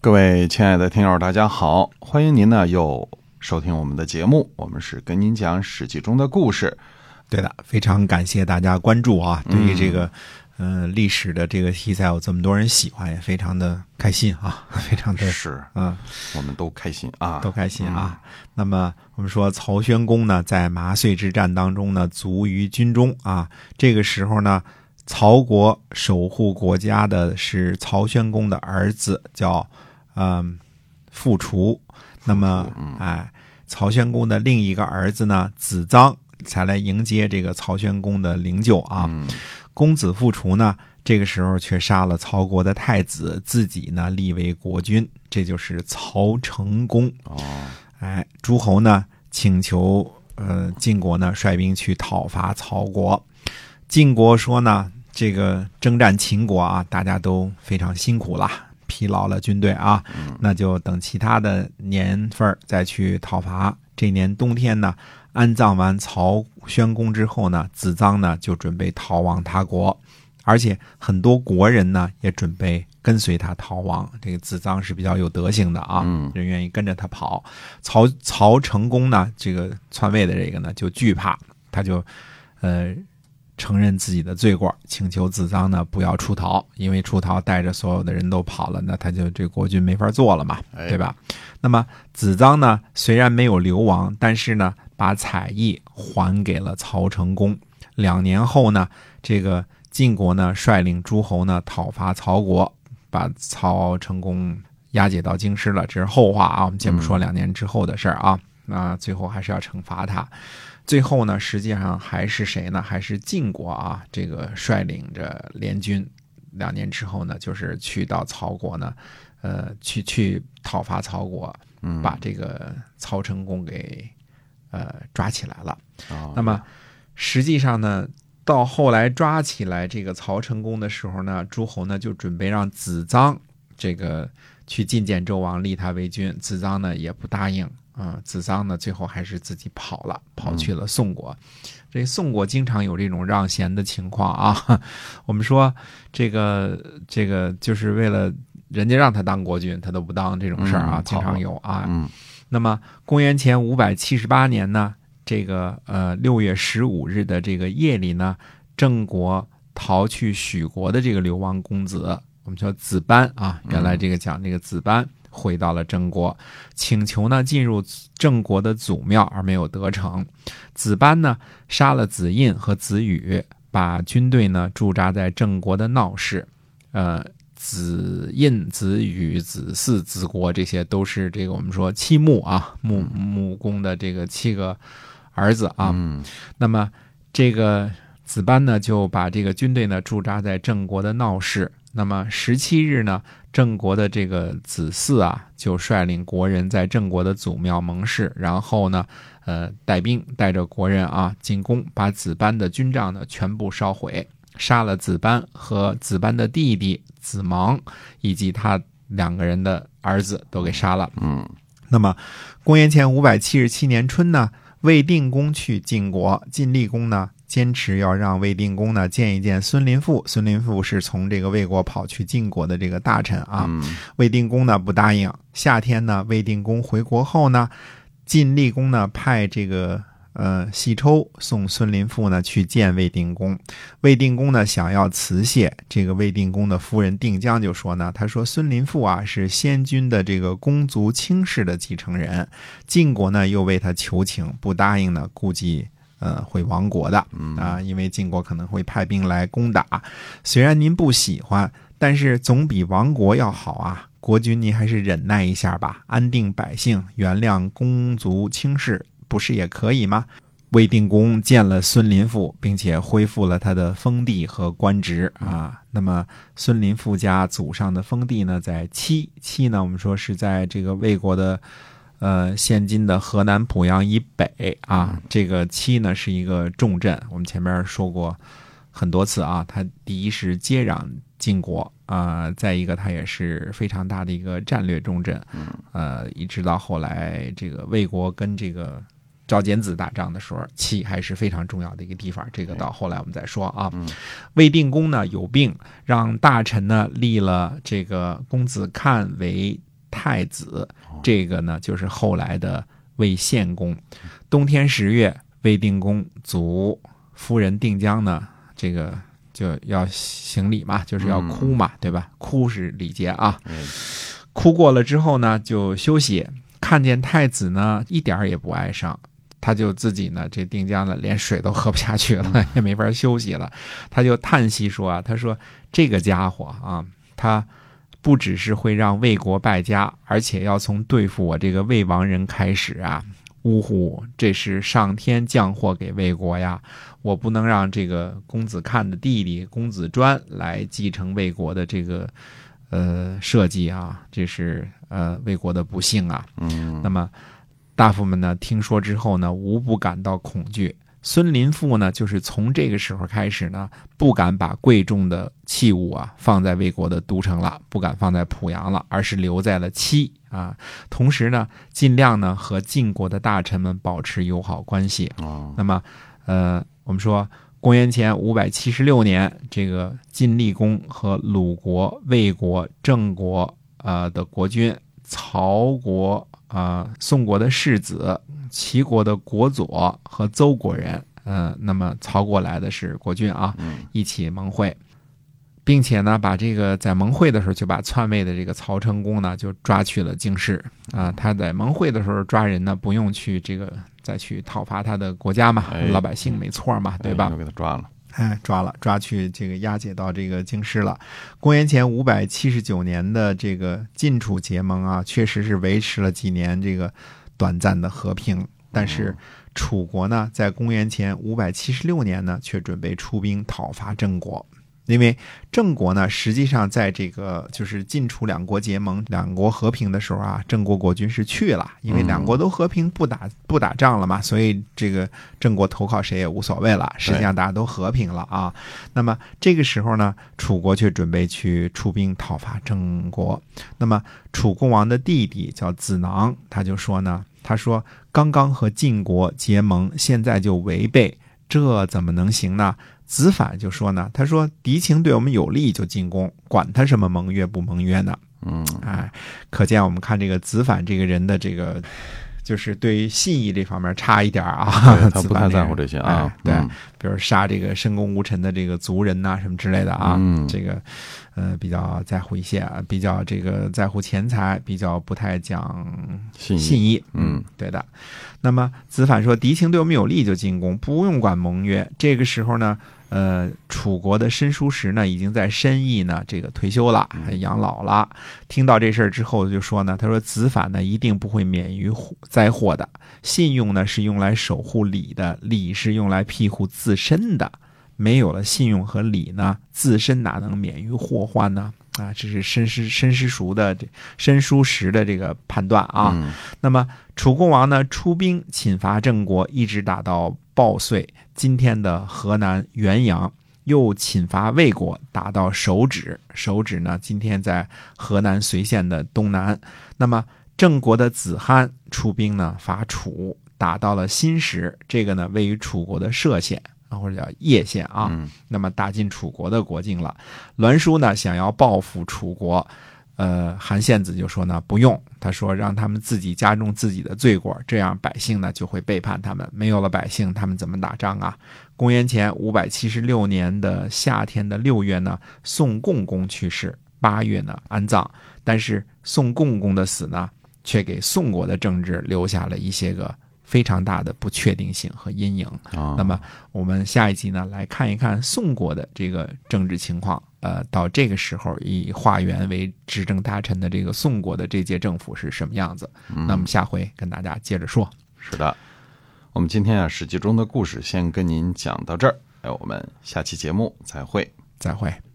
各位亲爱的听友，大家好，欢迎您呢又收听我们的节目，我们是跟您讲《史记》中的故事。对的，非常感谢大家关注啊！对于这个，嗯，历史的这个题材有这么多人喜欢，也非常的开心啊，非常的是，嗯，我们都开心啊，都开心啊。那么我们说曹宣公呢，在麻遂之战当中呢，卒于军中啊。这个时候呢，曹国守护国家的是曹宣公的儿子，叫嗯复除。那么，哎，曹宣公的另一个儿子呢，子臧。才来迎接这个曹宣公的灵柩啊！公子复除呢，这个时候却杀了曹国的太子，自己呢立为国君，这就是曹成公。哦，哎，诸侯呢请求呃晋国呢率兵去讨伐曹国，晋国说呢这个征战秦国啊，大家都非常辛苦了，疲劳了军队啊，那就等其他的年份再去讨伐。这年冬天呢。安葬完曹宣公之后呢，子臧呢就准备逃亡他国，而且很多国人呢也准备跟随他逃亡。这个子臧是比较有德行的啊，人愿意跟着他跑。曹曹成功呢，这个篡位的这个呢就惧怕，他就呃承认自己的罪过，请求子臧呢不要出逃，因为出逃带着所有的人都跑了，那他就这国君没法做了嘛，对吧？那么子臧呢虽然没有流亡，但是呢。把采邑还给了曹成功。两年后呢，这个晋国呢率领诸侯呢讨伐曹国，把曹成功押解到京师了。这是后话啊，我们先不说两年之后的事儿啊。那最后还是要惩罚他。最后呢，实际上还是谁呢？还是晋国啊，这个率领着联军，两年之后呢，就是去到曹国呢，呃，去去讨伐曹国，把这个曹成功给。呃，抓起来了。那么，实际上呢，到后来抓起来这个曹成功的时候呢，诸侯呢就准备让子臧这个去觐见周王，立他为君。子臧呢也不答应啊。子桑呢最后还是自己跑了，跑去了宋国。这宋国经常有这种让贤的情况啊。我们说这个这个就是为了人家让他当国君，他都不当这种事儿啊，经常有啊。那么，公元前五百七十八年呢，这个呃六月十五日的这个夜里呢，郑国逃去许国的这个流亡公子，我们叫子班啊，原来这个讲这个子班回到了郑国，请求呢进入郑国的祖庙，而没有得逞。子班呢杀了子印和子羽，把军队呢驻扎在郑国的闹市，呃。子印、子羽、子嗣、子国，这些都是这个我们说七穆啊，穆穆公的这个七个儿子啊。那么这个子班呢，就把这个军队呢驻扎在郑国的闹市。那么十七日呢，郑国的这个子嗣啊，就率领国人在郑国的祖庙盟誓，然后呢，呃，带兵带着国人啊进攻，把子班的军帐呢全部烧毁。杀了子班和子班的弟弟子芒，以及他两个人的儿子都给杀了。嗯，那么公元前五百七十七年春呢，魏定公去晋国，晋厉公呢坚持要让魏定公呢见一见孙林父。孙林父是从这个魏国跑去晋国的这个大臣啊。魏定公呢不答应。夏天呢，魏定公回国后呢，晋厉公呢派这个。呃，细抽送孙林父呢去见魏定公，魏定公呢想要辞谢，这个魏定公的夫人定姜就说呢，他说孙林父啊是先君的这个公族卿氏的继承人，晋国呢又为他求情，不答应呢，估计呃会亡国的啊，因为晋国可能会派兵来攻打，虽然您不喜欢，但是总比亡国要好啊，国君您还是忍耐一下吧，安定百姓，原谅公族轻视。不是也可以吗？魏定公见了孙林父，并且恢复了他的封地和官职啊。那么孙林父家祖上的封地呢，在七七呢，我们说是在这个魏国的呃现今的河南濮阳以北啊。这个戚呢是一个重镇，我们前面说过很多次啊。它第一是接壤晋国啊，再一个它也是非常大的一个战略重镇。呃，一直到后来这个魏国跟这个赵简子打仗的时候，齐还是非常重要的一个地方。这个到后来我们再说啊。魏定公呢有病，让大臣呢立了这个公子看为太子，这个呢就是后来的魏献公。冬天十月，魏定公卒夫人定姜呢，这个就要行礼嘛，就是要哭嘛，对吧？哭是礼节啊。嗯哭过了之后呢，就休息。看见太子呢，一点儿也不哀伤，他就自己呢，这定江呢，连水都喝不下去了，也没法休息了。他就叹息说啊，他说这个家伙啊，他不只是会让魏国败家，而且要从对付我这个魏王人开始啊。呜呼，这是上天降祸给魏国呀！我不能让这个公子看的弟弟公子专来继承魏国的这个呃设计啊，这是呃魏国的不幸啊。嗯那么大夫们呢，听说之后呢，无不感到恐惧。孙林父呢，就是从这个时候开始呢，不敢把贵重的器物啊放在魏国的都城了，不敢放在濮阳了，而是留在了戚啊。同时呢，尽量呢和晋国的大臣们保持友好关系。哦那么，呃，我们说公元前五百七十六年，这个晋厉公和鲁国、魏国、郑国呃的国君，曹国啊、呃宋国的世子，齐国的国佐和邹国人，嗯，那么曹国来的是国君啊，嗯一起盟会。并且呢，把这个在盟会的时候就把篡位的这个曹成功呢就抓去了京师啊。他在盟会的时候抓人呢，不用去这个再去讨伐他的国家嘛，哎老百姓没错嘛，对吧哎？又给他抓了。哎，抓了，抓去这个押解到这个京师了。公元前五百七十九年的这个晋楚结盟啊，确实是维持了几年这个短暂的和平，但是楚国呢，在公元前五百七十六年呢，却准备出兵讨伐郑国。因为郑国呢，实际上在这个就是晋楚两国结盟、两国和平的时候啊，郑国国君是去了，因为两国都和平不打不打仗了嘛，所以这个郑国投靠谁也无所谓了。实际上大家都和平了啊。那么这个时候呢，楚国却准备去出兵讨伐郑国。那么楚共王的弟弟叫子囊，他就说呢，他说刚刚和晋国结盟，现在就违背，这怎么能行呢？子反就说呢，他说敌情对我们有利就进攻，管他什么盟约不盟约呢？嗯哎，可见我们看这个子反这个人的这个，就是对于信义这方面差一点儿啊，他不太在乎这些啊哎。对，嗯比如杀这个深宫无臣的这个族人呐、什么之类的啊，嗯这个呃比较在乎一些啊，比较这个在乎钱财，比较不太讲信义信义，嗯，对的。那么子反说，敌情对我们有利就进攻，不用管盟约。这个时候呢，呃，楚国的申叔时呢，已经在申邑呢这个退休了，养老了。听到这事儿之后，就说呢，他说子反呢一定不会免于祸灾祸的。信用呢是用来守护礼的，礼是用来庇护自身的。没有了信用和礼呢，自身哪能免于祸患呢？啊，这是申师申师叔的这申叔时的这个判断啊。嗯那么楚共王呢出兵侵伐郑国，一直打到报遂，今天的河南原阳，又侵伐魏国，打到手指。手指呢，今天在河南随县的东南。那么郑国的子罕出兵呢伐楚，打到了新石，这个呢位于楚国的歙县啊，或者叫叶县啊。嗯那么打进楚国的国境了。栾书呢想要报复楚国，呃，韩献子就说呢不用，他说让他们自己加重自己的罪过，这样百姓呢就会背叛他们，没有了百姓，他们怎么打仗啊？公元前五百七十六年的夏天的六月呢，宋共公去世，八月呢安葬，但是宋共公的死呢，却给宋国的政治留下了一些个非常大的不确定性和阴影。啊，那么我们下一集呢，来看一看宋国的这个政治情况。呃，到这个时候以华元为执政大臣的这个宋国的这届政府是什么样子？那么下回跟大家接着说。是的，我们今天啊《史记》中的故事先跟您讲到这儿，哎，我们下期节目再会。再会。